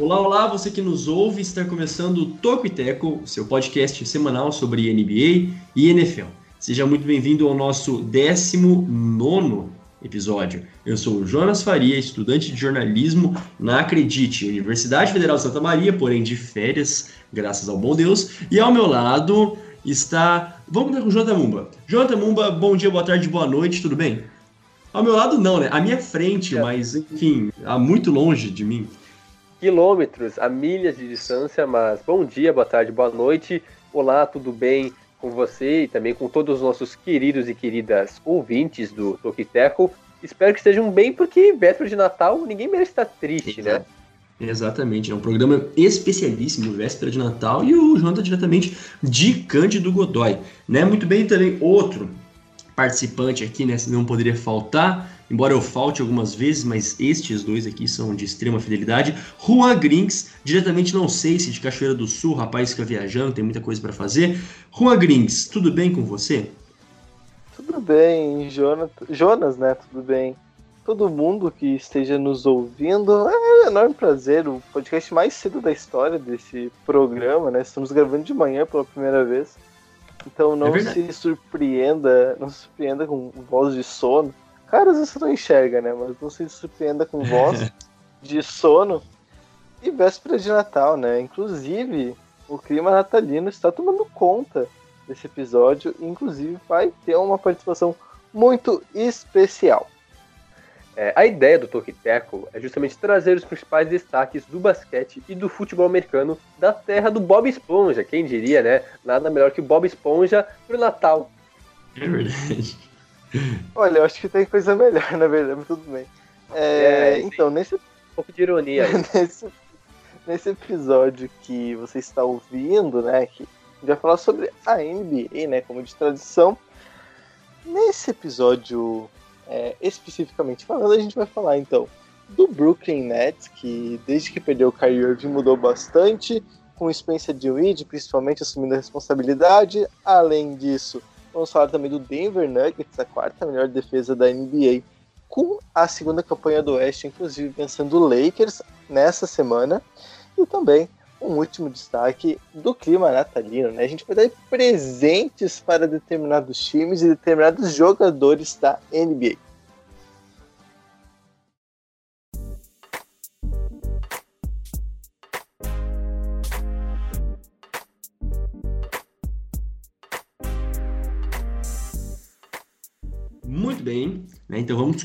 Olá, olá, você que nos ouve, está começando o Toco e Teco, seu podcast semanal sobre NBA e NFL. Seja muito bem-vindo ao nosso 19 episódio. Eu sou o Jonas Faria, estudante de jornalismo na Acredite, Universidade Federal de Santa Maria, porém de férias, graças ao bom Deus. E ao meu lado está. Vamos com o Jonathan Mumba. Jonathan Mumba, bom dia, boa tarde, boa noite, tudo bem? Ao meu lado, não, né? À minha frente, é. mas enfim, há muito longe de mim quilômetros, a milhas de distância, mas bom dia, boa tarde, boa noite. Olá, tudo bem com você e também com todos os nossos queridos e queridas ouvintes do Toquiteco. Espero que estejam bem, porque véspera de Natal ninguém merece estar triste, né? Exatamente, é um programa especialíssimo, véspera de Natal, e o João tá diretamente de Cândido Godoy, né? Muito bem, também outro participante aqui, né? Não poderia faltar, embora eu falte algumas vezes, mas estes dois aqui são de extrema fidelidade. Juan Grings, diretamente não sei se de Cachoeira do Sul, rapaz fica viajando, tem muita coisa para fazer. Juan Grings, tudo bem com você? Tudo bem, Jonas, Jonas, né? Tudo bem. Todo mundo que esteja nos ouvindo, é um enorme prazer. O podcast mais cedo da história desse programa, né? Estamos gravando de manhã pela primeira vez. Então não é se surpreenda, não se surpreenda com voz de sono. Cara, às vezes você não enxerga, né? Mas não se surpreenda com voz de sono e véspera de Natal, né? Inclusive, o clima natalino está tomando conta desse episódio, inclusive vai ter uma participação muito especial. É, a ideia do Toquiteco é justamente trazer os principais destaques do basquete e do futebol americano da terra do Bob Esponja, quem diria, né? Nada melhor que o Bob Esponja pro Natal. É verdade. Olha, eu acho que tem coisa melhor, na verdade, mas tudo bem. É, é, então, nesse. Um pouco de ironia aí. nesse, nesse episódio que você está ouvindo, né? Que a gente vai falar sobre a NBA, né? Como de tradição. Nesse episódio é, especificamente falando, a gente vai falar então do Brooklyn Nets, que desde que perdeu o Kyrie Irving mudou bastante, com o Spencer Dinwiddie principalmente assumindo a responsabilidade. Além disso, vamos falar também do Denver Nuggets, a quarta melhor defesa da NBA, com a segunda campanha do Oeste, inclusive vencendo o Lakers nessa semana. E também um último destaque do clima natalino, né? A gente vai dar presentes para determinados times e determinados jogadores da NBA.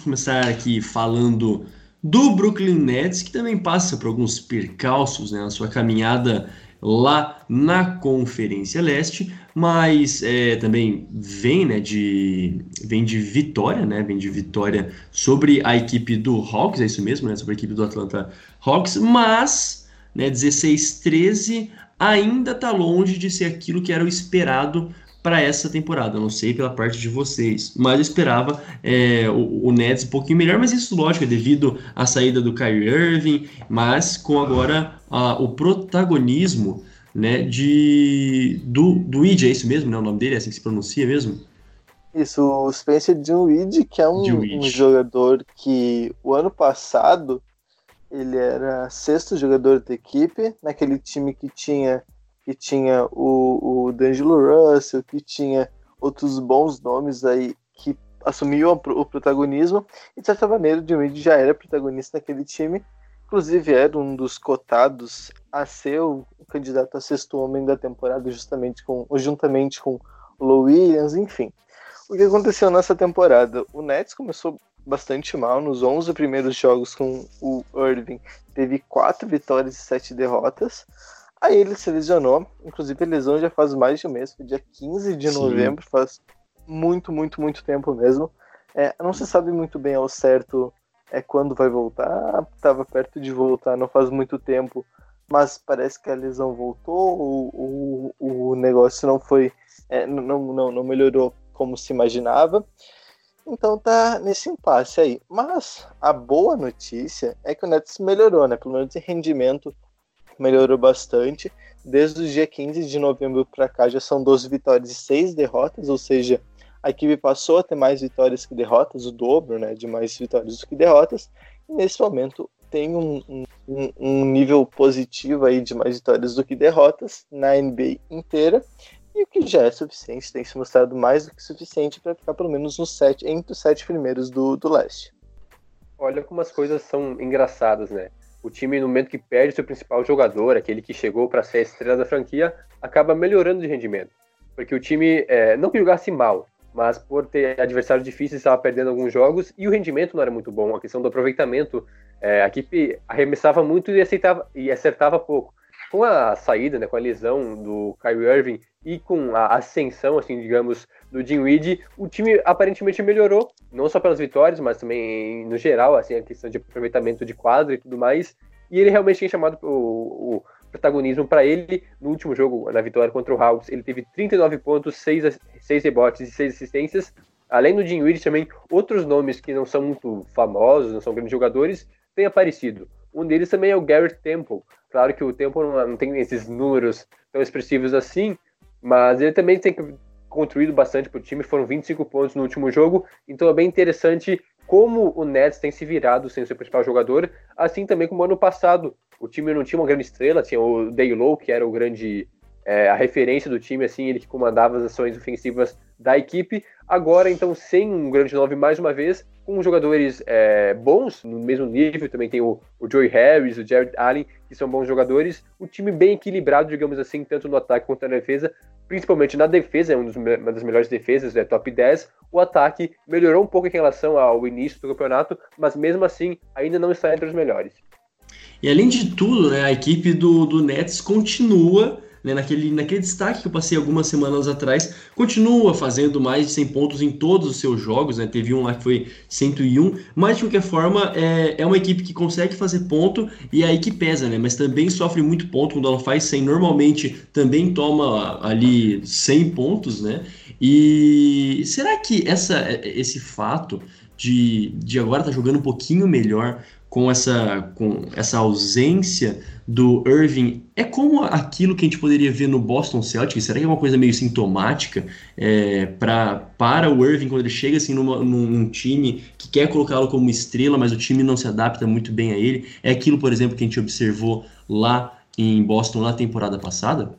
Começar aqui falando do Brooklyn Nets, que também passa por alguns percalços né, na sua caminhada lá na Conferência Leste, mas é, também vem, né, de, vem de vitória, né, vem de vitória sobre a equipe do Hawks, é isso mesmo, né, sobre a equipe do Atlanta Hawks, mas né, 16-13 ainda está longe de ser aquilo que era o esperado para essa temporada. não sei pela parte de vocês, mas eu esperava é, o, o, Nets um pouquinho melhor, mas isso, lógico, é devido à saída do Kyrie Irving, mas com agora o protagonismo né, de, do, do Id, é isso mesmo, né, o nome dele, é assim que se pronuncia mesmo? Isso, o Spencer Dinwiddie, que é um, um jogador que o ano passado ele era sexto jogador da equipe, naquele time que tinha que tinha o, o D'Angelo Russell, que tinha outros bons nomes aí que assumiam o protagonismo, e de certa maneira o Jimmy já era protagonista naquele time, inclusive era um dos cotados a ser o candidato a sexto homem da temporada, justamente com, juntamente com o Low Williams, enfim. O que aconteceu nessa temporada? O Nets começou bastante mal nos 11 primeiros jogos com o Irving, teve quatro vitórias e sete derrotas. Aí ele se lesionou, inclusive a lesão já faz mais de um mês, foi dia 15 de Sim. novembro, faz muito, muito, muito tempo mesmo. É, não se sabe muito bem ao certo é quando vai voltar, estava perto de voltar não faz muito tempo, mas parece que a lesão voltou, o, o, o negócio não foi, é, não, não, não melhorou como se imaginava. Então tá nesse impasse aí. Mas a boa notícia é que o Nets melhorou, né? Pelo menos em rendimento melhorou bastante. Desde o dia 15 de novembro para cá já são 12 vitórias e 6 derrotas, ou seja, a equipe passou a ter mais vitórias que derrotas, o dobro né, de mais vitórias do que derrotas, e nesse momento tem um, um, um, nível positivo aí de mais vitórias do que derrotas na NBA inteira, e o que já é suficiente, tem se mostrado mais do que suficiente para ficar pelo menos nos sete, entre os sete primeiros do, do leste. Olha como as coisas são engraçadas, né? O time, no momento que perde seu principal jogador, aquele que chegou para ser a estrela da franquia, acaba melhorando de rendimento. Porque o time, é, não que jogasse mal, mas por ter adversários difíceis, estava perdendo alguns jogos e o rendimento não era muito bom. A questão do aproveitamento, é, a equipe arremessava muito e, aceitava, e acertava pouco. Com a saída, né, com a lesão do Kyrie Irving e com a ascensão, assim, digamos, do Jim Reed, o time aparentemente melhorou, não só pelas vitórias, mas também no geral, assim, a questão de aproveitamento de quadro e tudo mais. E ele realmente tem chamado o, o protagonismo para ele no último jogo, na vitória contra o Hawks. Ele teve 39 pontos, 6, 6 rebotes e 6 assistências. Além do Jim Reed, também outros nomes que não são muito famosos, não são grandes jogadores, têm aparecido. Um deles também é o Garrett Temple. Claro que o Temple não, não tem esses números tão expressivos assim, mas ele também tem construído bastante para o time, foram 25 pontos no último jogo, então é bem interessante como o Nets tem se virado sem seu principal jogador, assim também como ano passado. O time não tinha uma grande estrela, tinha o Daylow, que era o grande é, a referência do time, assim, ele que comandava as ações ofensivas da equipe. Agora, então, sem um grande nove mais uma vez, com jogadores é, bons, no mesmo nível, também tem o, o Joey Harris, o Jared Allen, que são bons jogadores. O time bem equilibrado, digamos assim, tanto no ataque quanto na defesa, principalmente na defesa, é um uma das melhores defesas, é top 10. O ataque melhorou um pouco em relação ao início do campeonato, mas mesmo assim ainda não está entre os melhores. E além de tudo, né, a equipe do, do Nets continua né, naquele, naquele destaque que eu passei algumas semanas atrás, continua fazendo mais de 100 pontos em todos os seus jogos, né, teve um lá que foi 101, mas de qualquer forma é, é uma equipe que consegue fazer ponto e é aí que pesa, né, mas também sofre muito ponto quando ela faz 100, normalmente também toma ali 100 pontos, né, e será que essa, esse fato de, de agora estar tá jogando um pouquinho melhor com essa, com essa ausência do Irving é como aquilo que a gente poderia ver no Boston Celtics? Será que é uma coisa meio sintomática é, pra, para o Irving quando ele chega assim numa, num, time que quer colocá-lo como estrela, mas o time não se adapta muito bem a ele? É aquilo, por exemplo, que a gente observou lá em Boston na temporada passada?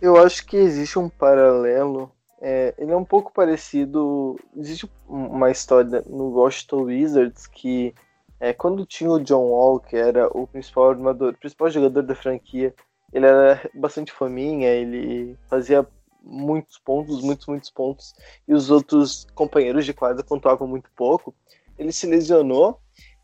Eu acho que existe um paralelo. É, ele é um pouco parecido. Existe uma história no Washington Wizards que é, quando tinha o John Wall, que era o principal armador, principal jogador da franquia, ele era bastante faminha, ele fazia muitos pontos, muitos, muitos pontos, e os outros companheiros de quadra pontuavam muito pouco. Ele se lesionou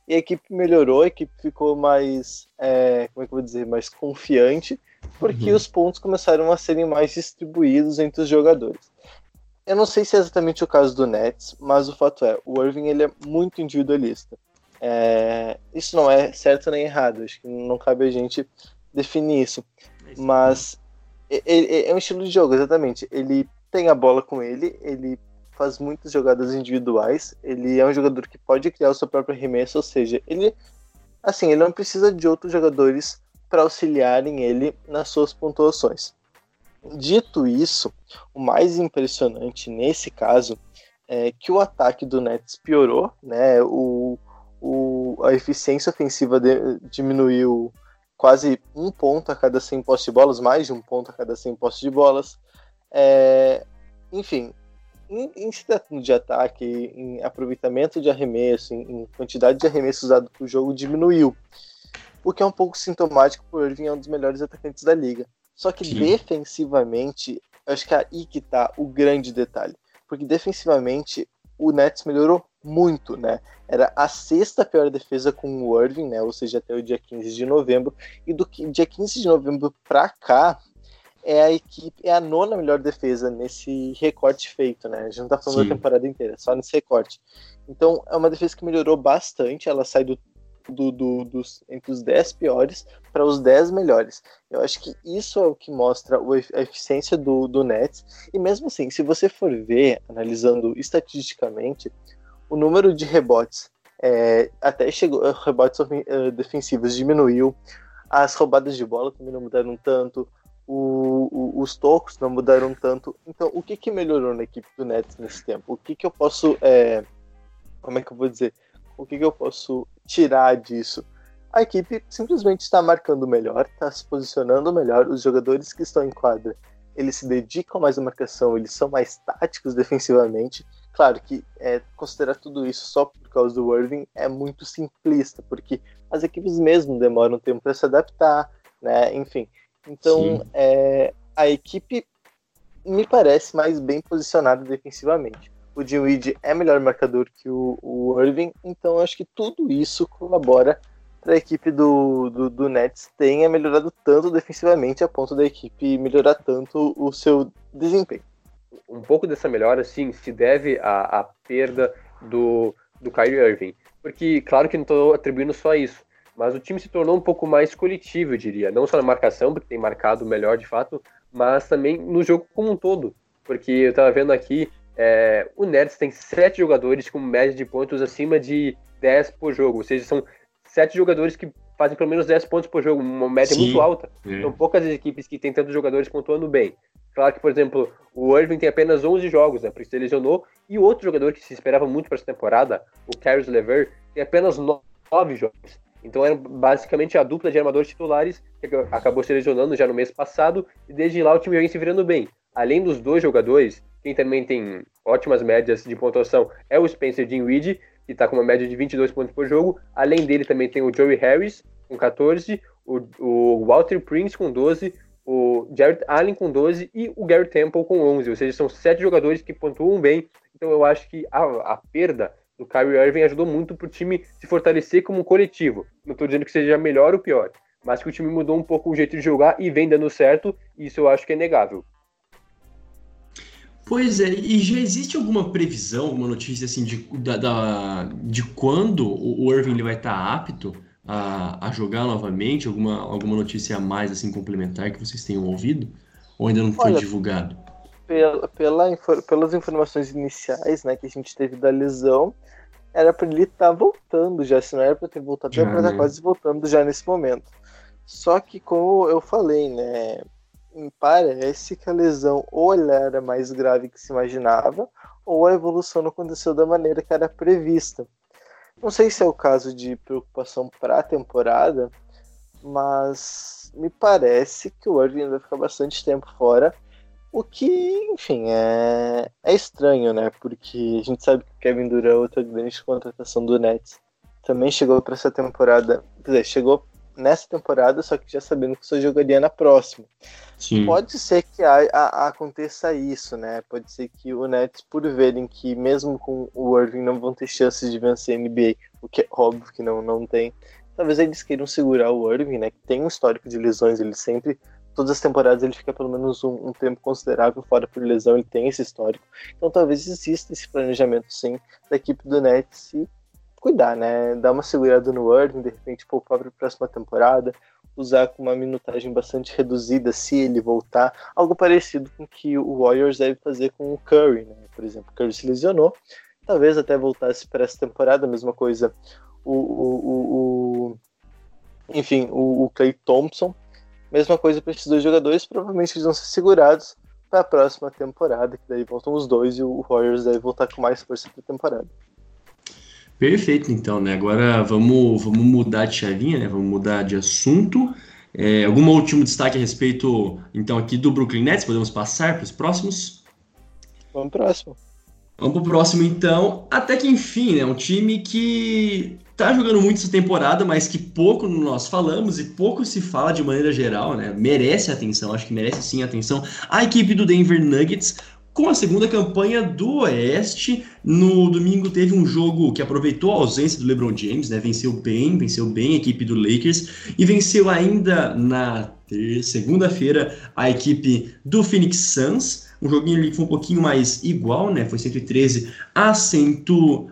e a equipe melhorou, a equipe ficou mais, é, como é que eu vou dizer, mais confiante, porque uhum. os pontos começaram a serem mais distribuídos entre os jogadores. Eu não sei se é exatamente o caso do Nets, mas o fato é, o Irving ele é muito individualista. É, isso não é certo nem errado, acho que não cabe a gente definir isso. Mas é, é um estilo de jogo, exatamente. Ele tem a bola com ele, ele faz muitas jogadas individuais, ele é um jogador que pode criar o seu próprio arremesso, ou seja, ele assim, ele não precisa de outros jogadores para auxiliarem ele nas suas pontuações. Dito isso, o mais impressionante nesse caso é que o ataque do Nets piorou, né? O, o, a eficiência ofensiva de, diminuiu quase um ponto a cada 100 postes de bolas, mais de um ponto a cada 100 postes de bolas. É, enfim, em, em se tratando de ataque, em aproveitamento de arremesso, em, em quantidade de arremesso usado para o jogo, diminuiu. O que é um pouco sintomático por Irving é um dos melhores atacantes da liga. Só que Sim. defensivamente, acho que é aí que está o grande detalhe. Porque defensivamente, o Nets melhorou muito, né? Era a sexta pior defesa com o Irving, né? Ou seja, até o dia 15 de novembro. E do dia 15 de novembro para cá, é a equipe, é a nona melhor defesa nesse recorte feito, né? A gente não tá falando Sim. da temporada inteira, só nesse recorte. Então, é uma defesa que melhorou bastante, ela sai do, do, do dos, entre os 10 piores para os 10 melhores. Eu acho que isso é o que mostra a eficiência do, do Nets. E mesmo assim, se você for ver, analisando estatisticamente, o número de rebotes é, até chegou, eh, rebotes uh, defensivos diminuiu, as roubadas de bola também não mudaram tanto, o, o, os tocos não mudaram tanto. Então, o que, que melhorou na equipe do Nets nesse tempo? O que, que eu posso, é, como é que eu vou dizer? O que, que eu posso tirar disso? a equipe simplesmente está marcando melhor, está se posicionando melhor, os jogadores que estão em quadra, eles se dedicam mais à marcação, eles são mais táticos defensivamente. Claro que é, considerar tudo isso só por causa do Irving é muito simplista, porque as equipes mesmo demoram tempo para se adaptar, né? Enfim, então é, a equipe me parece mais bem posicionada defensivamente. O Dinwiddie é melhor marcador que o, o Irving, então acho que tudo isso colabora para a equipe do, do, do, Nets tenha melhorado tanto defensivamente a ponto da equipe melhorar tanto o seu desempenho. Um pouco dessa melhora, sim, se deve à, à perda do, do Kyrie Irving. Porque, claro que não estou atribuindo só isso, mas o time se tornou um pouco mais coletivo, eu diria. Não só na marcação, porque tem marcado melhor de fato, mas também no jogo como um todo. Porque eu estava vendo aqui, é, o Nets tem sete jogadores com média de pontos acima de 10 por jogo, ou seja, são sete jogadores que fazem pelo menos 10 pontos por jogo, uma média Sim, muito alta. É. São poucas as equipes que têm tantos jogadores pontuando bem. Claro que, por exemplo, o Irving tem apenas 11 jogos, né, porque se lesionou, e o outro jogador que se esperava muito para essa temporada, o Caris Lever, tem apenas 9 jogos. Então era basicamente a dupla de armadores titulares que acabou se lesionando já no mês passado, e desde lá o time vem se virando bem. Além dos dois jogadores, quem também tem ótimas médias de pontuação é o Spencer Dinwiddie, que está com uma média de 22 pontos por jogo. Além dele também tem o Joey Harris com 14, o, o Walter Prince com 12, o Jared Allen com 12 e o Gary Temple com 11. Ou seja, são sete jogadores que pontuam bem. Então eu acho que a, a perda do Kyrie Irving ajudou muito para o time se fortalecer como um coletivo. Não estou dizendo que seja melhor ou pior, mas que o time mudou um pouco o jeito de jogar e vem dando certo. E isso eu acho que é negável. Pois é, e já existe alguma previsão, alguma notícia assim de, da, da de quando o Irving ele vai estar tá apto a, a jogar novamente? Alguma, alguma notícia a mais assim complementar que vocês tenham ouvido? Ou ainda não foi Olha, divulgado? Pela, pela, pelas informações iniciais né, que a gente teve da lesão, era para ele estar tá voltando já, se não era para ter voltado, já, era para estar tá quase voltando já nesse momento. Só que, como eu falei, né, parece que a lesão ou ela era mais grave que se imaginava, ou a evolução não aconteceu da maneira que era prevista. Não sei se é o caso de preocupação para a temporada, mas me parece que o Irving vai ficar bastante tempo fora, o que, enfim, é, é estranho, né? Porque a gente sabe que o Kevin Durant é outra grande contratação do Nets. Também chegou para essa temporada, quer dizer, chegou nessa temporada, só que já sabendo que só jogaria na próxima. Sim. Pode ser que a, a, aconteça isso, né? Pode ser que o Nets, por verem que mesmo com o Irving não vão ter chances de vencer a NBA, o que é óbvio que não, não tem, talvez eles queiram segurar o Irving, né? Que tem um histórico de lesões, ele sempre, todas as temporadas ele fica pelo menos um, um tempo considerável fora por lesão, ele tem esse histórico. Então talvez exista esse planejamento sim da equipe do Nets e cuidar, né? Dar uma segurada no Irving, de repente poupar para a próxima temporada, usar com uma minutagem bastante reduzida se ele voltar, algo parecido com o que o Warriors deve fazer com o Curry, né? Por exemplo, o Curry se lesionou, talvez até voltasse para essa temporada, mesma coisa o, o, o, o enfim, o, o Clay Thompson, mesma coisa para esses dois jogadores, provavelmente eles vão ser segurados para a próxima temporada, que daí voltam os dois e o Warriors deve voltar com mais força para a temporada. Perfeito, então, né? Agora vamos, vamos mudar de chavinha, né? Vamos mudar de assunto. É, algum último destaque a respeito, então, aqui do Brooklyn Nets? Podemos passar para os próximos? Vamos pro próximo. Vamos pro próximo, então. Até que enfim, né? Um time que tá jogando muito essa temporada, mas que pouco nós falamos e pouco se fala de maneira geral, né? Merece atenção, acho que merece sim atenção. A equipe do Denver Nuggets com a segunda campanha do Oeste. No domingo teve um jogo que aproveitou a ausência do LeBron James, né? Venceu bem, venceu bem a equipe do Lakers e venceu ainda na segunda-feira a equipe do Phoenix Suns. Um joguinho ali que foi um pouquinho mais igual, né? Foi 113 a, 100,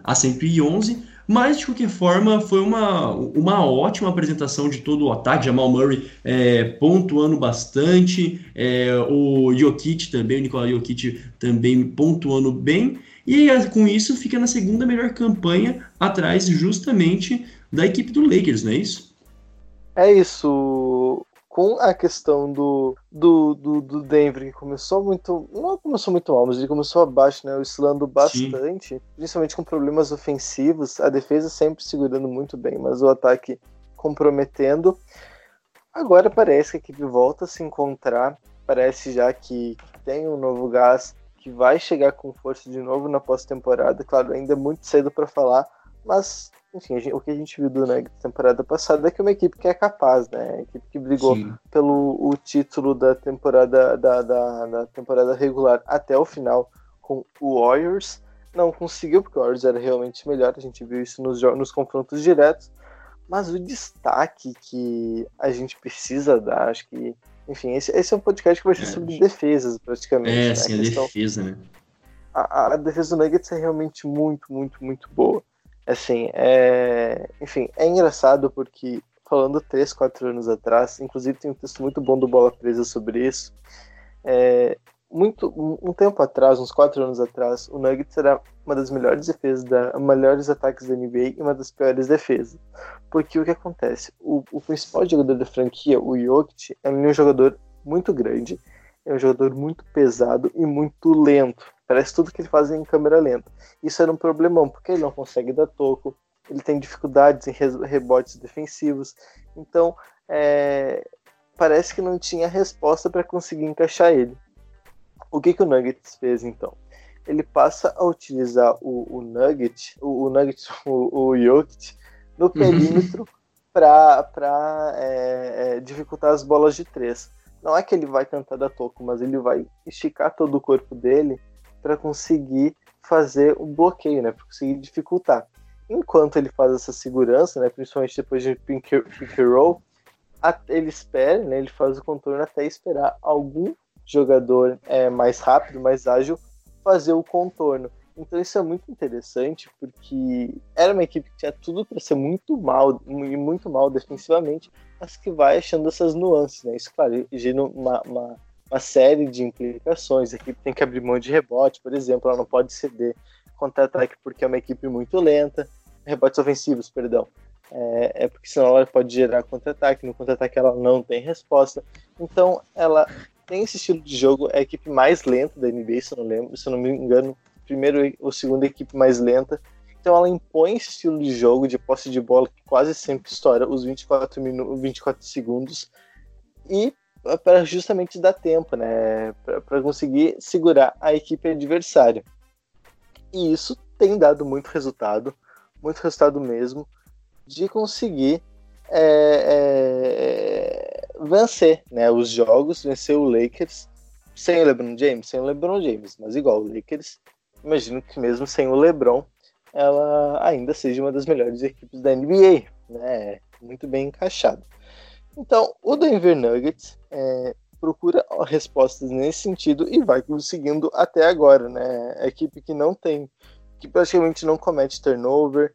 a 111 mas, de qualquer forma, foi uma, uma ótima apresentação de todo o ataque. Jamal Murray é, pontuando bastante, é, o Jokic também, o Nikola Jokic também pontuando bem. E com isso fica na segunda melhor campanha, atrás justamente da equipe do Lakers, não é isso? É isso com a questão do, do, do, do, Denver, que começou muito. Não começou muito mal, mas ele começou abaixo, né? Oscilando bastante, Sim. principalmente com problemas ofensivos. A defesa sempre segurando muito bem, mas o ataque comprometendo. Agora parece que a equipe volta a se encontrar, parece já que tem um novo gás que vai chegar com força de novo na pós-temporada. Claro, ainda é muito cedo para falar, mas enfim, o que a gente viu do Nuggets temporada passada é que é uma equipe que é capaz, né? A equipe que brigou Sim. pelo o título da temporada da, da, da, temporada regular até o final com o Warriors. Não conseguiu, porque o Warriors era realmente melhor, a gente viu isso nos, nos confrontos diretos. Mas o destaque que a gente precisa dar, acho que. Enfim, esse, esse é um podcast que vai ser é, sobre defesas, praticamente. É, né? sim, a, questão, defesa, né? A, a defesa do Nuggets é realmente muito, muito, muito boa. Assim, é... enfim, é engraçado porque falando 3, 4 anos atrás, inclusive tem um texto muito bom do Bola Presa sobre isso. É... Muito, um tempo atrás, uns 4 anos atrás, o Nuggets era uma das melhores defesas, da, melhores ataques da NBA e uma das piores defesas. Porque o que acontece? O, o principal jogador da franquia, o Jokic, é um jogador muito grande, é um jogador muito pesado e muito lento. Parece tudo que ele faz em câmera lenta. Isso era um problemão, porque ele não consegue dar toco, ele tem dificuldades em rebotes defensivos. Então, é, parece que não tinha resposta para conseguir encaixar ele. O que, que o Nuggets fez então? Ele passa a utilizar o, o Nugget, o, o Nugget, o, o Jokic, no perímetro para é, é, dificultar as bolas de três. Não é que ele vai tentar dar toco, mas ele vai esticar todo o corpo dele para conseguir fazer o bloqueio, né? Para conseguir dificultar. Enquanto ele faz essa segurança, né? Principalmente depois de pick roll, ele espera, né? Ele faz o contorno até esperar algum jogador é, mais rápido, mais ágil, fazer o contorno. Então isso é muito interessante porque era uma equipe que tinha tudo para ser muito mal e muito mal defensivamente, mas que vai achando essas nuances, né? Isso, claro, gira uma, uma uma série de implicações. A equipe tem que abrir mão de rebote, por exemplo, ela não pode ceder contra-ataque porque é uma equipe muito lenta, rebotes ofensivos, perdão. É, é porque senão ela pode gerar contra-ataque, no contra-ataque ela não tem resposta. Então ela tem esse estilo de jogo, é a equipe mais lenta da NBA, se eu não lembro, se eu não me engano, primeiro ou segunda equipe mais lenta. Então ela impõe estilo de jogo de posse de bola que quase sempre estoura os 24 minutos, 24 segundos e para justamente dar tempo, né? Para conseguir segurar a equipe adversária. E isso tem dado muito resultado, muito resultado mesmo, de conseguir é, é, vencer né, os jogos, vencer o Lakers sem o LeBron James, sem o LeBron James, mas igual o Lakers, imagino que mesmo sem o LeBron, ela ainda seja uma das melhores equipes da NBA, né? Muito bem encaixado. Então, o Denver Nuggets é, procura respostas nesse sentido e vai conseguindo até agora, né? A equipe que não tem, que praticamente não comete turnover.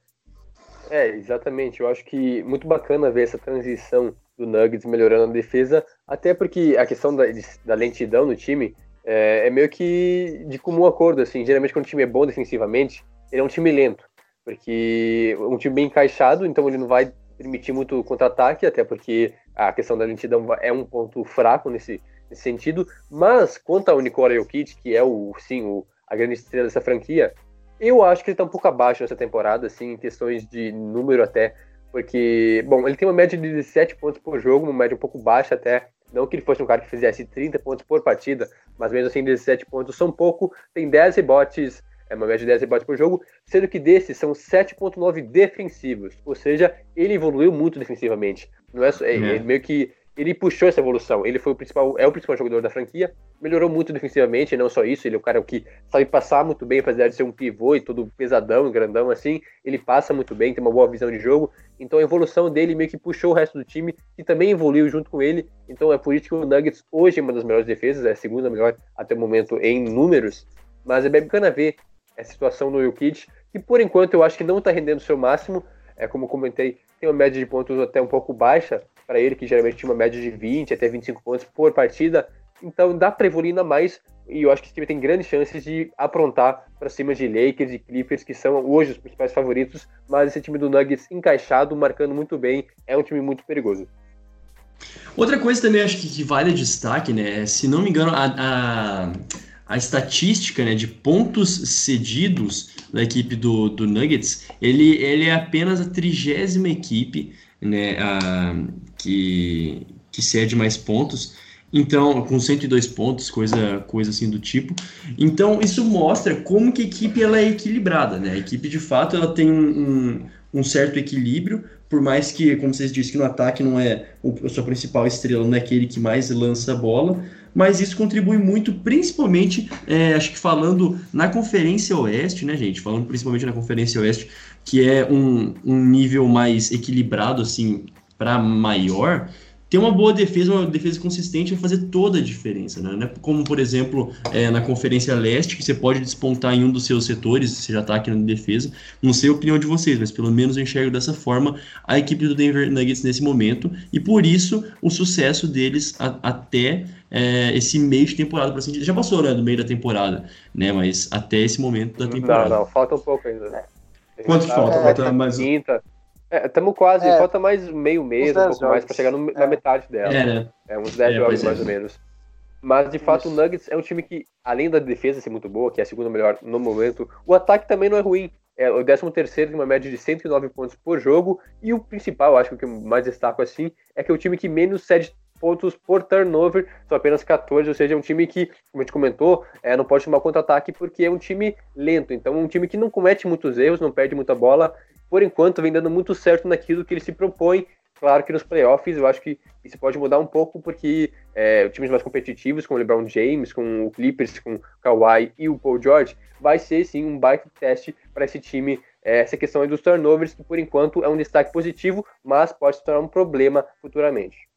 É, exatamente. Eu acho que muito bacana ver essa transição do Nuggets melhorando a defesa, até porque a questão da, da lentidão no time é, é, meio que de comum acordo, assim. Geralmente quando o time é bom defensivamente, ele é um time lento, porque um time bem encaixado, então ele não vai permitir muito contra-ataque, até porque a questão da lentidão é um ponto fraco nesse, nesse sentido. Mas quanto ao Nikola Jokic, que é o, sim, o, a grande estrela dessa franquia, eu acho que ele está um pouco abaixo nessa temporada, assim, em questões de número até, porque, bom, ele tem uma média de 17 pontos por jogo, uma média um pouco baixa até, não que ele fosse um cara que fizesse 30 pontos por partida, mas mesmo assim 17 pontos são pouco, tem 10 rebotes, é uma média de 10 rebotes por jogo, sendo que desses são 7.9 defensivos, ou seja, ele evoluiu muito defensivamente. Não é, é, é. meio que ele puxou essa evolução. Ele foi o principal, é o principal jogador da franquia, melhorou muito defensivamente, não só isso, ele é o cara que sabe passar muito bem, apesar de ser um pivô e todo pesadão, grandão assim, ele passa muito bem, tem uma boa visão de jogo. Então a evolução dele meio que puxou o resto do time, que também evoluiu junto com ele. Então é por isso que o Nuggets hoje é uma das melhores defesas, é a segunda melhor até o momento em números. Mas é bem bacana ver a situação no Jokic, que por enquanto eu acho que não está rendendo o seu máximo. É como comentei, tem uma média de pontos até um pouco baixa para ele, que geralmente tinha uma média de 20 até 25 pontos por partida. Então dá ainda mais e eu acho que esse time tem grandes chances de aprontar para cima de Lakers e Clippers, que são hoje os principais favoritos, mas esse time do Nuggets encaixado, marcando muito bem, é um time muito perigoso. Outra coisa também acho que, que vale destaque, né? Se não me engano, a, a a estatística né, de pontos cedidos da equipe do, do Nuggets, ele, ele é apenas a trigésima equipe né, a, que, que cede mais pontos. Então, com 102 pontos, coisa, coisa assim do tipo. Então, isso mostra como que a equipe ela é equilibrada, né? A equipe, de fato, ela tem um, um certo equilíbrio, por mais que, como vocês disseram, que no ataque não é a sua principal estrela, não é aquele que mais lança a bola, mas isso contribui muito, principalmente, é, acho que falando na Conferência Oeste, né, gente? Falando principalmente na Conferência Oeste, que é um, um nível mais equilibrado, assim, para maior, ter uma boa defesa, uma defesa consistente vai fazer toda a diferença, né? É como, por exemplo, é, na Conferência Leste, que você pode despontar em um dos seus setores, seja ataque ou defesa. Não sei a opinião de vocês, mas pelo menos eu enxergo dessa forma a equipe do Denver Nuggets nesse momento, e por isso o sucesso deles a, até é, esse meio de temporada, para assim Já passou, né, do meio da temporada, né? Mas até esse momento da temporada. Não, não, falta um pouco ainda. Quanto tá, falta? falta mais... Quinta. Estamos é, quase, é, falta mais meio mês, um pouco jogos. mais, para chegar no, na é. metade dela. É, né? é uns 10 é, jogos mais ou menos. Mas, de fato, Isso. o Nuggets é um time que, além da defesa ser muito boa, que é a segunda melhor no momento, o ataque também não é ruim. É o 13 terceiro tem uma média de 109 pontos por jogo, e o principal, acho que o que mais destaco assim, é que é o time que menos cede pontos por turnover, são apenas 14, ou seja, é um time que, como a gente comentou, é, não pode chamar contra-ataque porque é um time lento, então é um time que não comete muitos erros, não perde muita bola, por enquanto vem dando muito certo naquilo que ele se propõe. Claro que nos playoffs eu acho que isso pode mudar um pouco, porque é, times mais competitivos, como o LeBron James, com o Clippers, com o Kawhi e o Paul George, vai ser sim um baita teste para esse time. É, essa questão dos turnovers, que por enquanto é um destaque positivo, mas pode se tornar um problema futuramente.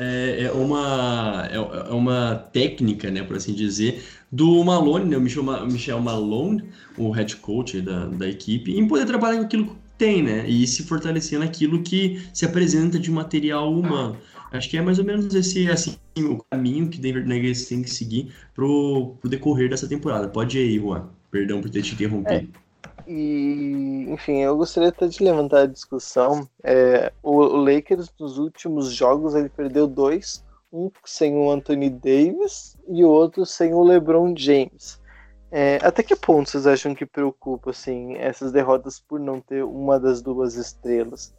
É, é, uma, é, é uma técnica, né, por assim dizer, do Malone, né, o Michel, Michel Malone, o head coach da, da equipe, em poder trabalhar com aquilo tem, né? E se fortalecer naquilo que se apresenta de material humano. Acho que é mais ou menos esse assim, o caminho que Denver Nuggets tem que seguir pro, pro decorrer dessa temporada. Pode ir aí, Juan. Perdão por ter te interrompido. É, e, enfim, eu gostaria até de levantar a discussão. É, o, o Lakers, nos últimos jogos, ele perdeu dois. Um sem o Anthony Davis e o outro sem o LeBron James. É, até que ponto vocês acham que preocupa assim, essas derrotas por não ter uma das duas estrelas?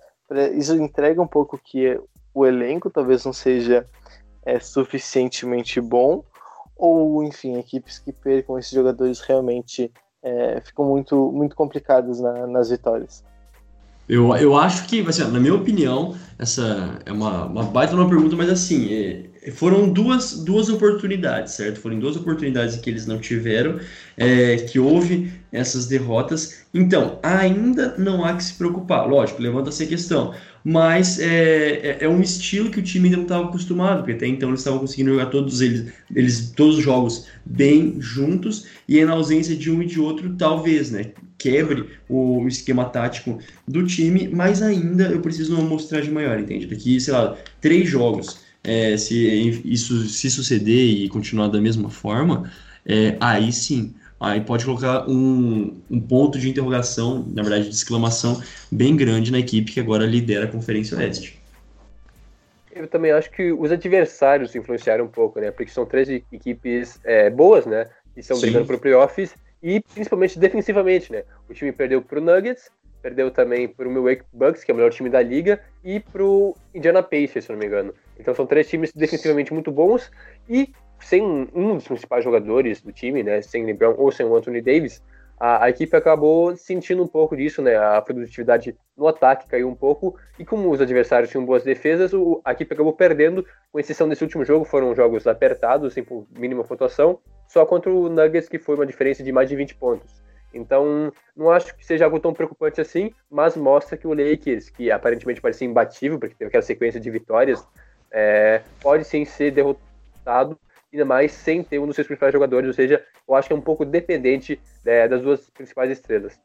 Isso entrega um pouco que o elenco talvez não seja é, suficientemente bom, ou enfim, equipes que percam esses jogadores realmente é, ficam muito, muito complicadas na, nas vitórias. Eu, eu acho que, assim, na minha opinião, essa é uma, uma baita uma pergunta, mas assim, é, foram duas, duas oportunidades, certo? Foram duas oportunidades que eles não tiveram, é, que houve essas derrotas. Então, ainda não há que se preocupar. Lógico, levanta-se a questão mas é, é, é, um estilo que o time ainda não estava acostumado, porque até então eles estavam conseguindo jogar todos eles, eles, todos os jogos bem juntos, e na ausência de um e de outro, talvez, né, quebre o esquema tático do time, mas ainda eu preciso de uma amostragem maior, entende? Daqui, sei lá, três jogos, é, se isso se suceder e continuar da mesma forma, é, aí sim aí pode colocar um, um ponto de interrogação, na verdade de exclamação, bem grande na equipe que agora lidera a Conferência Oeste. Eu também acho que os adversários influenciaram um pouco, né? Porque são três equipes é, boas, né? Que estão brigando para o playoffs e principalmente defensivamente, né? O time perdeu para o Nuggets, perdeu também para o Milwaukee Bucks, que é o melhor time da liga, e para o Indiana Pacers, se não me engano. Então são três times defensivamente muito bons e sem um dos principais jogadores do time, né, sem LeBron ou sem o Anthony Davis, a, a, equipe acabou sentindo um pouco disso, né? A produtividade no ataque caiu um pouco e como os adversários tinham boas defesas, o, a equipe acabou perdendo, com exceção desse último jogo, foram jogos apertados, sem por mínima pontuação, só contra o Nuggets que foi uma diferença de mais de 20 pontos. Então, não acho que seja algo tão preocupante assim, mas mostra que o Lakers, que aparentemente parecia imbatível, porque teve aquela sequência de vitórias, é, pode sim ser derrotado ainda mais sem ter um dos seus principais jogadores, ou seja, eu acho que é um pouco dependente é, das duas principais estrelas.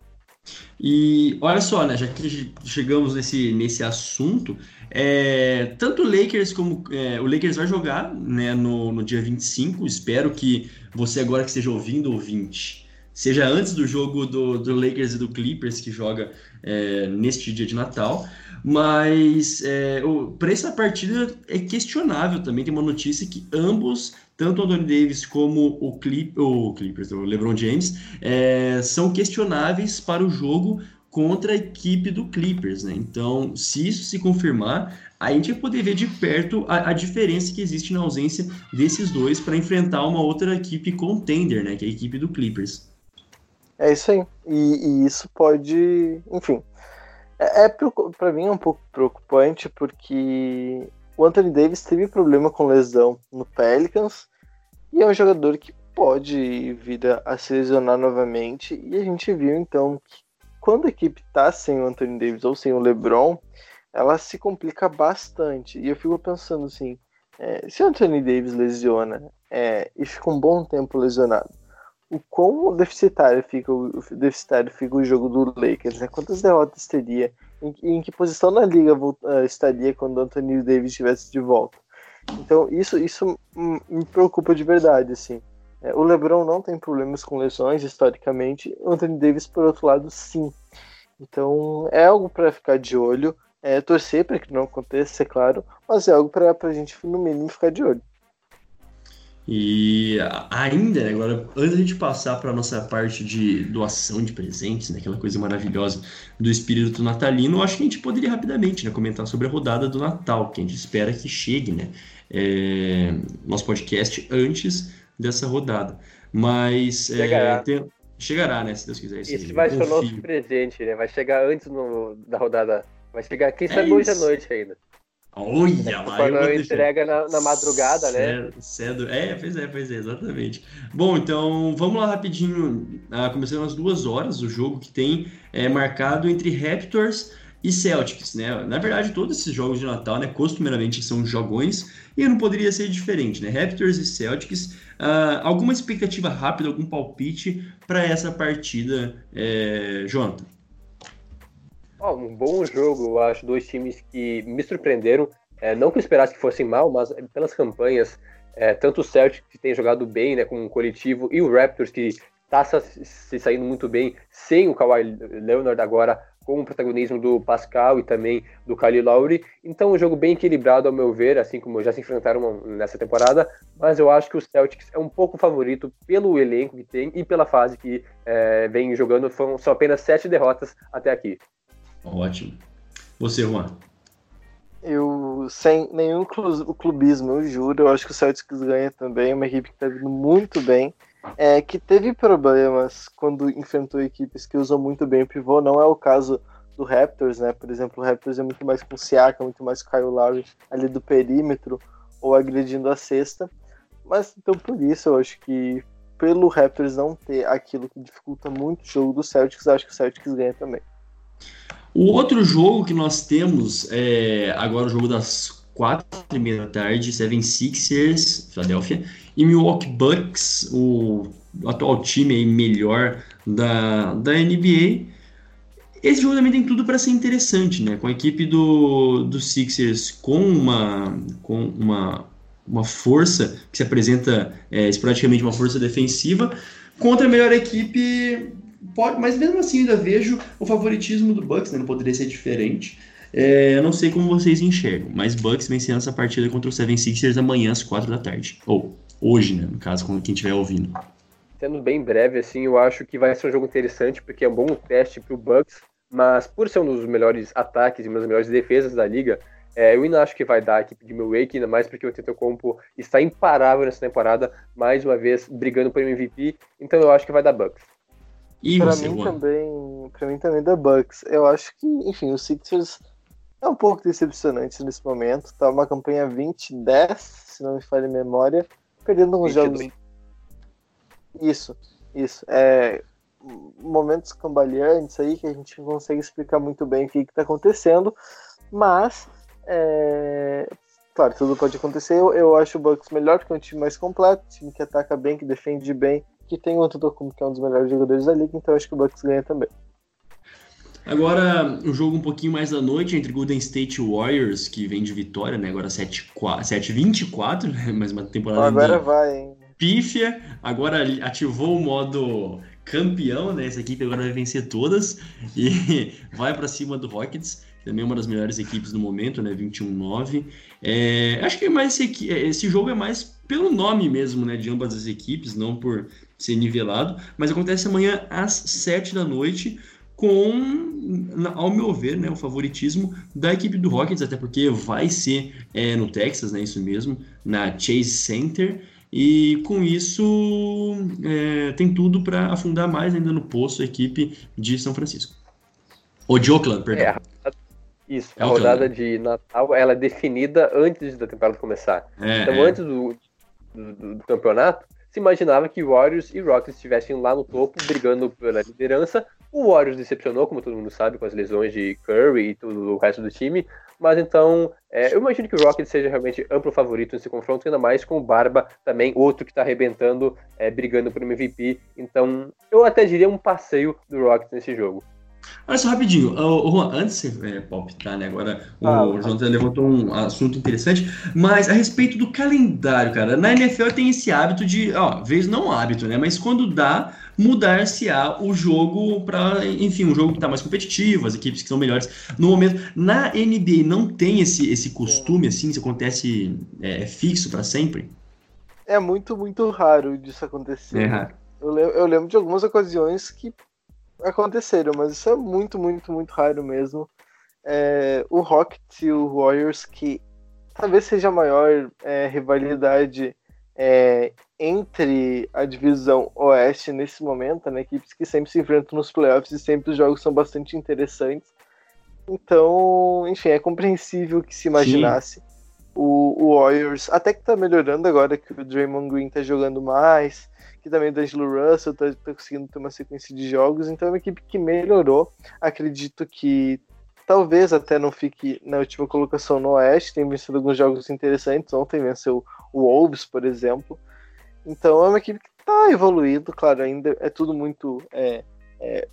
E olha só, né, já que chegamos nesse, nesse assunto, é, tanto o Lakers como é, o Lakers vai jogar né, no, no dia 25. Espero que você, agora que esteja ouvindo, ouvinte, seja antes do jogo do, do Lakers e do Clippers, que joga é, neste dia de Natal. Mas é, para essa partida é questionável também. Tem uma notícia que ambos tanto o Anthony Davis como o, Clip, o Clippers, o LeBron James, é, são questionáveis para o jogo contra a equipe do Clippers, né? Então, se isso se confirmar, a gente vai poder ver de perto a, a diferença que existe na ausência desses dois para enfrentar uma outra equipe contender, né? Que é a equipe do Clippers. É isso aí. E, e isso pode, enfim, é, é para mim é um pouco preocupante porque o Anthony Davis teve problema com lesão no Pelicans e é um jogador que pode vir a se lesionar novamente. E a gente viu então que quando a equipe tá sem o Anthony Davis ou sem o LeBron, ela se complica bastante. E eu fico pensando assim: é, se o Anthony Davis lesiona é, e fica um bom tempo lesionado, o quão deficitário fica o, deficitário fica o jogo do Lakers, né? Quantas derrotas teria? Em, em que posição na liga uh, estaria quando Anthony Davis estivesse de volta? Então isso isso me preocupa de verdade, assim. É, o LeBron não tem problemas com lesões historicamente, o Anthony Davis por outro lado sim. Então é algo para ficar de olho, é torcer para que não aconteça, é claro, mas é algo para a gente no mínimo ficar de olho. E ainda, né, agora, antes de a gente passar para a nossa parte de doação de presentes, né, aquela coisa maravilhosa do espírito natalino, acho que a gente poderia rapidamente né, comentar sobre a rodada do Natal, que a gente espera que chegue, né, é, nosso podcast antes dessa rodada. Mas é, chegará, é, tem, chegará né, se Deus quiser. Esse vai ser o nosso presente, né, vai chegar antes no, da rodada, vai chegar, quem sabe é hoje à noite ainda. Olha lá, Quando eu entrega na, na, madrugada, né? Cedo. É, pois é, pois é, exatamente. Bom, então vamos lá rapidinho. Ah, começando às duas horas, o jogo que tem é marcado entre Raptors e Celtics, né? Na verdade, todos esses jogos de Natal, né, costumeiramente são jogões e não poderia ser diferente, né? Raptors e Celtics. Ah, alguma expectativa rápida, algum palpite para essa partida, é, Jonathan? Oh, um bom jogo, eu acho. Dois times que me surpreenderam. É, não que eu esperasse que fossem mal, mas pelas campanhas, é, tanto o Celtic, que tem jogado bem né, com um coletivo, e o Raptors, que está se saindo muito bem sem o Kawhi Leonard agora, com o protagonismo do Pascal e também do Kyle Lowry. Então, um jogo bem equilibrado, ao meu ver, assim como já se enfrentaram nessa temporada. Mas eu acho que o Celtics é um pouco favorito pelo elenco que tem e pela fase que é, vem jogando. Foram só apenas sete derrotas até aqui. Ótimo. Você, Juan? Eu, sem nenhum clubismo, eu juro, eu acho que o Celtics ganha também, uma equipe que está vindo muito bem, é, que teve problemas quando enfrentou equipes que usam muito bem o pivô, não é o caso do Raptors, né? Por exemplo, o Raptors é muito mais com o Siaka, muito mais com o Kyle Lowry ali do perímetro, ou agredindo a cesta, mas então por isso eu acho que pelo Raptors não ter aquilo que dificulta muito o jogo do Celtics, acho que o Celtics ganha também. O outro jogo que nós temos é agora o jogo das quatro e meia da tarde, Seven Sixers, Philadelphia, e Milwaukee Bucks, o atual time melhor da, da NBA. Esse jogo também tem tudo para ser interessante, né? Com a equipe do, do Sixers com uma, com uma, uma força que se apresenta é, esporadicamente uma força defensiva, contra a melhor equipe pode, mas mesmo assim ainda vejo o favoritismo do Bucks, né? Não poderia ser diferente. É, eu não sei como vocês enxergam, mas Bucks vencendo essa partida contra o Seven Sixers amanhã às quatro da tarde. Ou hoje, né? No caso, quando quem estiver ouvindo. Sendo bem breve, assim, eu acho que vai ser um jogo interessante, porque é um bom teste para o Bucks, mas por ser um dos melhores ataques e uma das melhores defesas da liga, é, eu ainda acho que vai dar a equipe de Milwaukee, ainda mais porque o Tetocompo está imparável nessa temporada, mais uma vez brigando por MVP, então eu acho que vai dar Bucks. E pra você, mim também, para mim também da Bucks. Eu acho que, enfim, o Sixers é um pouco decepcionante nesse momento. Tá uma campanha 20-10, se não me falha a memória, perdendo uns jogos. Isso, isso. É momentos cambaleantes aí que a gente não consegue explicar muito bem o que está acontecendo, mas é... claro, tudo pode acontecer. Eu, eu acho o Bucks melhor porque é um time mais completo, time que ataca bem, que defende bem que tem o Antetokounmpo, que é um dos melhores jogadores da liga, então acho que o Bucks ganha também. Agora, um jogo um pouquinho mais da noite entre Golden State Warriors, que vem de vitória, né? Agora 7-24, né? mais uma temporada Agora vai, hein? pífia. Agora ativou o modo campeão, né? Essa equipe agora vai vencer todas e vai para cima do Rockets, também é uma das melhores equipes no momento, né? 21-9. É, acho que é mais esse, esse jogo é mais pelo nome mesmo, né, de ambas as equipes, não por ser nivelado, mas acontece amanhã às 7 da noite, com, ao meu ver, né, o favoritismo da equipe do Rockets, até porque vai ser é, no Texas, né, isso mesmo, na Chase Center. E com isso é, tem tudo para afundar mais ainda no poço a equipe de São Francisco. Ou de Oakland, perdão. É, isso, é a rodada de Natal ela é definida antes da temporada começar. É, então, é. antes do, do, do, campeonato, se imaginava que Warriors e Rockets estivessem lá no topo, brigando pela liderança. O Warriors decepcionou, como todo mundo sabe, com as lesões de Curry e todo o resto do time. Mas então, é, eu imagino que o Rockets seja realmente amplo favorito nesse confronto, ainda mais com o Barba também, outro que está arrebentando, é, brigando por MVP. Então, eu até diria um passeio do Rockets nesse jogo. Olha só rapidinho, Juan, antes de você é, palpitar, né? Agora o ah, Jonathan levantou um assunto interessante, mas a respeito do calendário, cara, na NFL tem esse hábito de, ó, vez não hábito, né? Mas quando dá, mudar-se-á o jogo para, enfim, um jogo que está mais competitivo, as equipes que são melhores no momento. Na NBA não tem esse, esse costume, assim, isso acontece é, fixo para sempre? É muito, muito raro disso acontecer. É raro. Eu, eu lembro de algumas ocasiões que aconteceram, mas isso é muito, muito, muito raro mesmo. É, o Rockets e o Warriors, que talvez seja a maior é, rivalidade é, entre a divisão oeste nesse momento, né? Equipes que sempre se enfrentam nos playoffs e sempre os jogos são bastante interessantes. Então, enfim, é compreensível que se imaginasse o, o, Warriors, até que tá melhorando agora que o Draymond Green tá jogando mais, que também o D'Angelo Russell tá, tá, conseguindo ter uma sequência de jogos, então é uma equipe que melhorou. Acredito que talvez até não fique na última colocação no Oeste, tem vencido alguns jogos interessantes, ontem venceu o Wolves, por exemplo. Então é uma equipe que está evoluindo, claro, ainda é tudo muito é, é,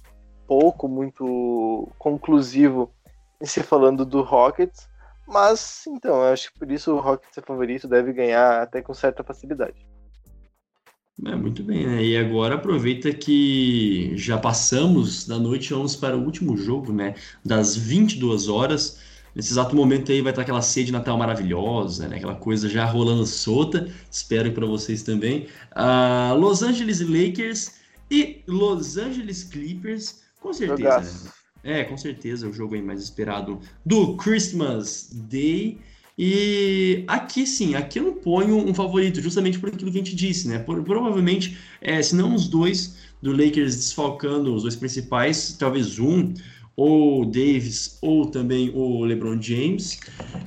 pouco, muito conclusivo em se falando do Rockets, mas então, eu acho que por isso o Rockets é favorito, deve ganhar até com certa facilidade. É, muito bem, né? E agora aproveita que já passamos da noite, vamos para o último jogo, né? Das 22 horas. Nesse exato momento aí vai estar aquela sede Natal maravilhosa, né? Aquela coisa já rolando solta. Espero para vocês também. Uh, Los Angeles Lakers e Los Angeles Clippers, com certeza. Né? É, com certeza, o jogo aí mais esperado do Christmas Day. E aqui sim, aqui eu não ponho um favorito, justamente por aquilo que a gente disse, né? Por, provavelmente, é, se não os dois do Lakers desfalcando, os dois principais, talvez um, ou Davis, ou também o LeBron James,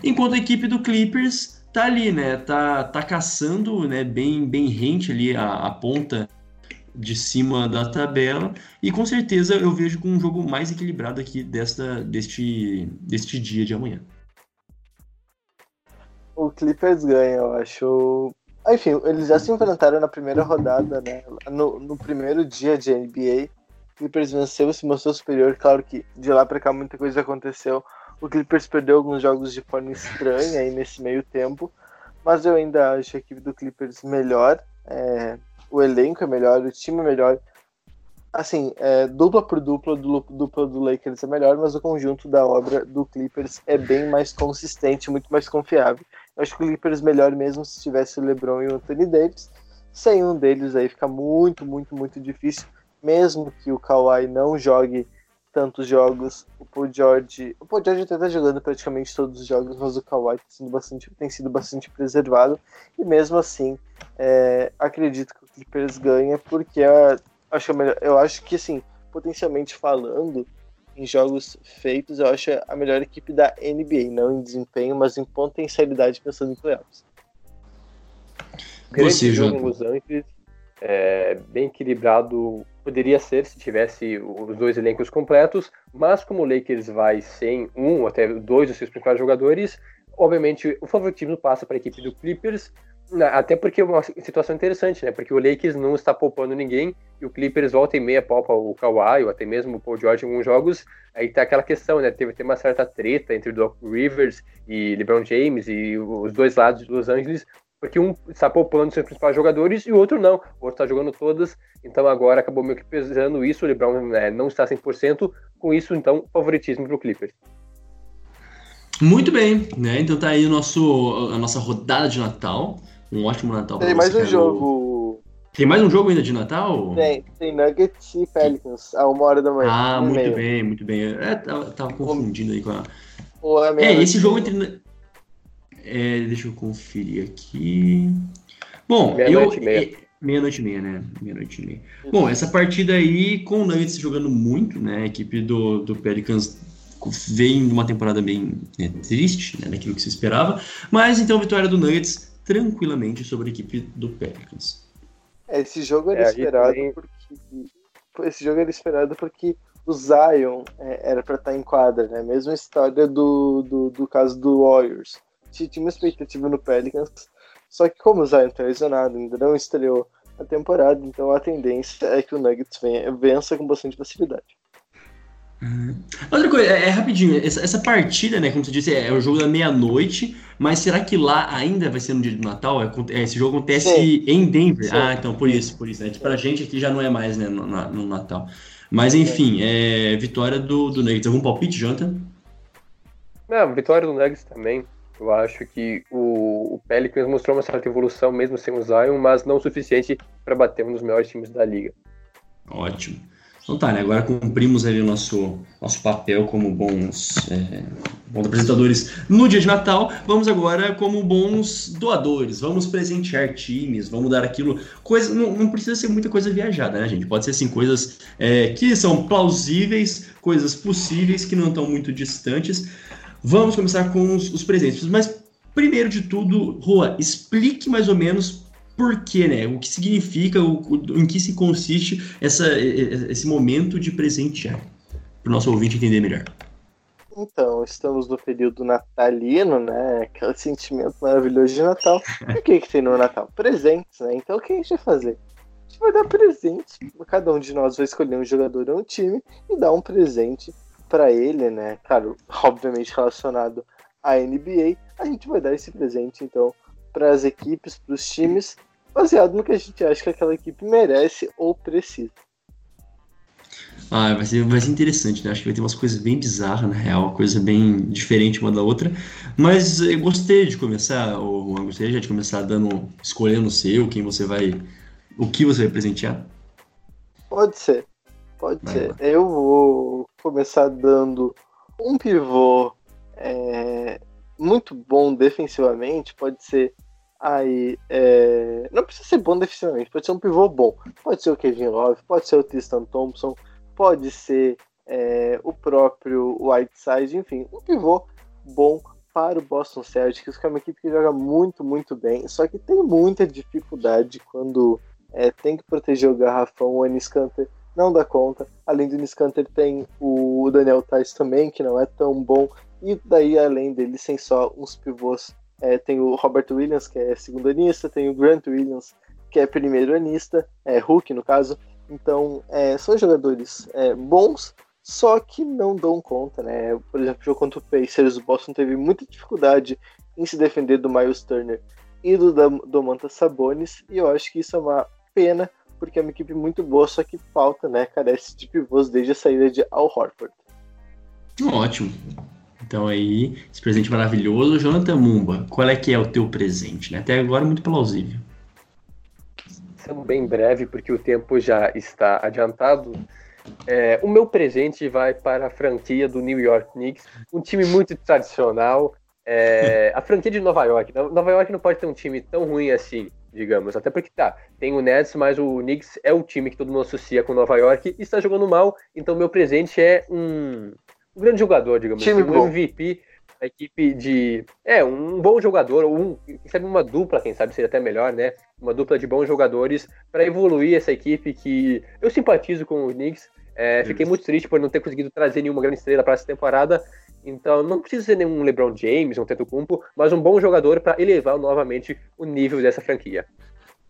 enquanto a equipe do Clippers tá ali, né? Tá, tá caçando, né? Bem, bem rente ali a, a ponta de cima da tabela e com certeza eu vejo com um jogo mais equilibrado aqui desta, deste, deste dia de amanhã. O Clippers ganha, eu acho. Enfim, eles já se enfrentaram na primeira rodada, né? No, no primeiro dia de NBA. O Clippers venceu se mostrou superior. Claro que de lá para cá muita coisa aconteceu. O Clippers perdeu alguns jogos de forma estranha aí nesse meio tempo. Mas eu ainda acho a equipe do Clippers melhor. É, o elenco é melhor, o time é melhor assim, é, dupla por dupla, dupla do Lakers é melhor, mas o conjunto da obra do Clippers é bem mais consistente, muito mais confiável. Eu acho que o Clippers melhor mesmo se tivesse o LeBron e o Anthony Davis. Sem um deles aí fica muito, muito, muito difícil. Mesmo que o Kawhi não jogue tantos jogos, o Paul George, o Paul George até tá jogando praticamente todos os jogos, mas o Kawhi tem sido bastante, tem sido bastante preservado. E mesmo assim, é, acredito que Clippers ganha porque a acho é melhor, eu acho que assim, potencialmente falando em jogos feitos, eu acho a melhor equipe da NBA, não em desempenho, mas em potencialidade pensando em playoffs. Grande Los Angeles, é, bem equilibrado poderia ser se tivesse os dois elencos completos, mas como o Lakers vai sem um ou até dois dos seus principais jogadores, obviamente o favoritismo passa para a equipe do Clippers, até porque é uma situação interessante, né? Porque o Lakers não está poupando ninguém e o Clippers volta e meia poupa o Kawhi ou até mesmo o Paul George em alguns jogos. Aí tá aquela questão, né? Teve, teve uma certa treta entre o Doc Rivers e LeBron James e os dois lados de Los Angeles, porque um está poupando seus principais jogadores e o outro não. O outro está jogando todas, então agora acabou meio que pesando isso. O LeBron né, não está 100%, com isso, então, favoritismo para o Clippers. Muito bem, né? Então tá aí o nosso, a nossa rodada de Natal. Um ótimo Natal Tem mais um jogo. Tem mais um jogo ainda de Natal? Tem, tem Nuggets e Pelicans, a uma hora da manhã. Ah, muito meio. bem, muito bem. É, tava, tava confundindo aí com a. é, é esse jogo entre. É, deixa eu conferir aqui. Bom, meia eu. Noite e meia. Meia-noite e meia, né? Meia-noite e meia. Bom, essa partida aí, com o Nuggets jogando muito, né? A equipe do, do Pelicans vem de uma temporada bem né, triste, né? Daquilo que se esperava. Mas então, vitória do Nuggets tranquilamente sobre a equipe do Pelicans. É, esse jogo era é, esperado também... porque. Esse jogo era esperado porque o Zion é, era para estar tá em quadra, né? Mesma história do, do, do caso do Warriors. Tinha uma expectativa no Pelicans, só que como o Zion tá lesionado, ainda não estreou a temporada, então a tendência é que o Nuggets venha, vença com bastante facilidade. Uhum. Outra coisa, é, é rapidinho, essa, essa, partida, né, como você disse, é, é o jogo da meia-noite, mas será que lá ainda vai ser no dia do Natal? É, é esse jogo acontece Sim. em Denver. Sim. Ah, então por isso, por isso. Né? Pra gente aqui já não é mais, né, no, no Natal. Mas enfim, é, vitória do, do Nuggets. Algum palpite, Janta? Não, vitória do Nuggets também. Eu acho que o, o Pelicans mostrou uma certa evolução mesmo sem o Zion, mas não o suficiente para bater um dos melhores times da liga. Ótimo. Então tá, né? Agora cumprimos ali o nosso, nosso papel como bons, é, bons apresentadores no dia de Natal. Vamos agora como bons doadores. Vamos presentear times, vamos dar aquilo. Coisa, não, não precisa ser muita coisa viajada, né, gente? Pode ser assim, coisas é, que são plausíveis, coisas possíveis, que não estão muito distantes. Vamos começar com os, os presentes. Mas primeiro de tudo, Rua, explique mais ou menos por quê, né? O que significa, o, o, em que se consiste essa, esse momento de presentear, para o nosso ouvinte entender melhor. Então, estamos no período natalino, né? Aquele sentimento maravilhoso de Natal. E o que, que tem no Natal? Presentes, né? Então, o que a gente vai fazer? A gente vai dar presentes. Cada um de nós vai escolher um jogador ou um time e dar um presente para ele, né? Claro, obviamente relacionado à NBA. A gente vai dar esse presente, então, para as equipes, para os times, baseado no que a gente acha que aquela equipe merece ou precisa. Ah, vai ser, vai ser interessante, né? Acho que vai ter umas coisas bem bizarras, na real, coisa bem diferente uma da outra. Mas eu gostei de começar, ou eu gostaria de começar dando, escolhendo o seu, quem você vai. O que você vai presentear? Pode ser. Pode vai ser. Eu vou começar dando um pivô é, muito bom defensivamente, pode ser Aí, é... não precisa ser bom defensivamente, pode ser um pivô bom. Pode ser o Kevin Love, pode ser o Tristan Thompson, pode ser é, o próprio Whiteside, enfim, um pivô bom para o Boston Celtics, que é uma equipe que joga muito, muito bem, só que tem muita dificuldade quando é, tem que proteger o garrafão, o Ennis Canter não dá conta. Além do Ennis Canter tem o Daniel Tais também, que não é tão bom, e daí além dele tem só uns pivôs é, tem o Robert Williams, que é segundo anista, tem o Grant Williams, que é primeiro anista, é Hulk no caso. Então, é, são jogadores é, bons, só que não dão conta, né? Por exemplo, o jogo contra o Pacers, o Boston teve muita dificuldade em se defender do Miles Turner e do Domantas Sabonis, e eu acho que isso é uma pena, porque é uma equipe muito boa, só que falta, né? Carece de pivôs desde a saída de Al Horford. Ótimo. Então aí, esse presente maravilhoso. Jonathan Mumba, qual é que é o teu presente? Né? Até agora muito plausível. Sendo bem breve, porque o tempo já está adiantado. É, o meu presente vai para a franquia do New York Knicks, um time muito tradicional. É, a franquia de Nova York. Nova York não pode ter um time tão ruim assim, digamos. Até porque tá, tem o Nets, mas o Knicks é o time que todo mundo associa com Nova York e está jogando mal. Então meu presente é um, um grande jogador, digamos Time assim, um MVP da equipe de. É, um bom jogador, ou um, sabe, uma dupla, quem sabe seria até melhor, né? Uma dupla de bons jogadores para evoluir essa equipe que eu simpatizo com o Knicks. É, fiquei muito triste por não ter conseguido trazer nenhuma grande estrela para essa temporada. Então, não precisa ser nenhum LeBron James, um Teto Cumpo, mas um bom jogador para elevar novamente o nível dessa franquia.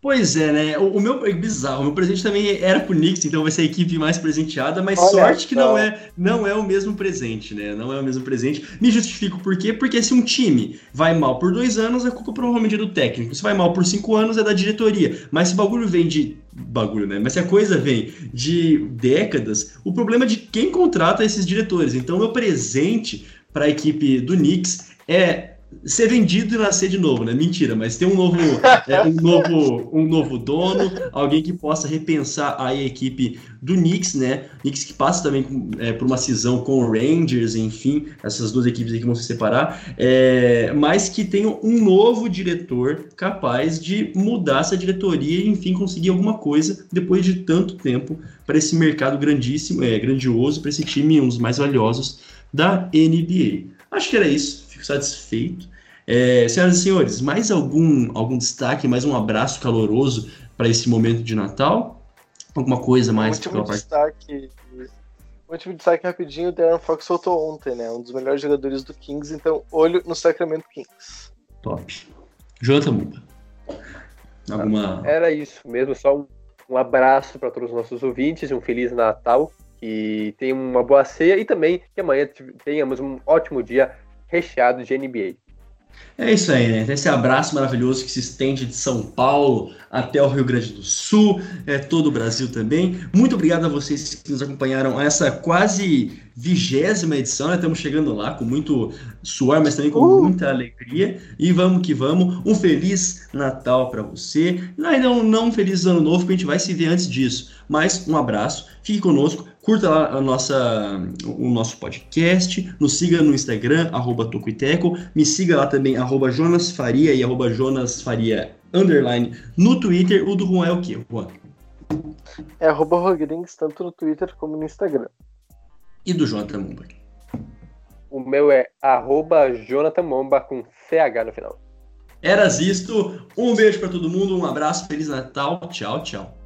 Pois é, né? O, o, meu é bizarro, o meu presente também era pro Knicks, então vai ser a equipe mais presenteada, mas Olha sorte que não é, não é o mesmo presente, né? Não é o mesmo presente. Me justifico por quê? Porque se um time vai mal por dois anos, a culpa provavelmente é do técnico. Se vai mal por cinco anos, é da diretoria. Mas se o bagulho vem de. Bagulho, né? Mas se a coisa vem de décadas, o problema é de quem contrata esses diretores. Então, meu presente para a equipe do Knicks é ser vendido e nascer de novo, né? Mentira, mas ter um novo, é, um novo, um novo dono, alguém que possa repensar a equipe do Knicks, né? Knicks que passa também é, por uma cisão com o Rangers, enfim, essas duas equipes aí que vão se separar, é, mas que tenham um novo diretor capaz de mudar essa diretoria e, enfim, conseguir alguma coisa depois de tanto tempo para esse mercado grandíssimo, é, grandioso, para esse time, um dos mais valiosos da NBA. Acho que era isso satisfeito. É, senhoras e senhores, mais algum, algum destaque, mais um abraço caloroso para esse momento de Natal? Alguma coisa mais? Um último destaque, um último destaque rapidinho, o Darren Fox soltou ontem, né? Um dos melhores jogadores do Kings, então olho no Sacramento Kings. Top. Jonathan Muba. Alguma... Era isso mesmo, só um, um abraço para todos os nossos ouvintes, um Feliz Natal, que tenham uma boa ceia e também que amanhã tenhamos um ótimo dia recheado de NBA. É isso aí, né? Esse abraço maravilhoso que se estende de São Paulo até o Rio Grande do Sul, é todo o Brasil também. Muito obrigado a vocês que nos acompanharam a essa quase vigésima edição, né? Estamos chegando lá com muito suor, mas também com uh! muita alegria. E vamos que vamos. Um feliz Natal para você. Ainda um não feliz ano novo, porque a gente vai se ver antes disso. Mas um abraço, fique conosco curta lá a nossa, o nosso podcast, nos siga no Instagram, arroba Tocoiteco, me siga lá também, arroba Jonas Faria e arroba Jonas Faria underline no Twitter. O do Juan é o quê, Juan? É arroba Rodrigues, tanto no Twitter como no Instagram. E do Jonathan Momba? O meu é arroba Jonathan Momba com CH no final. Eras isto, um beijo para todo mundo, um abraço, Feliz Natal, tchau, tchau.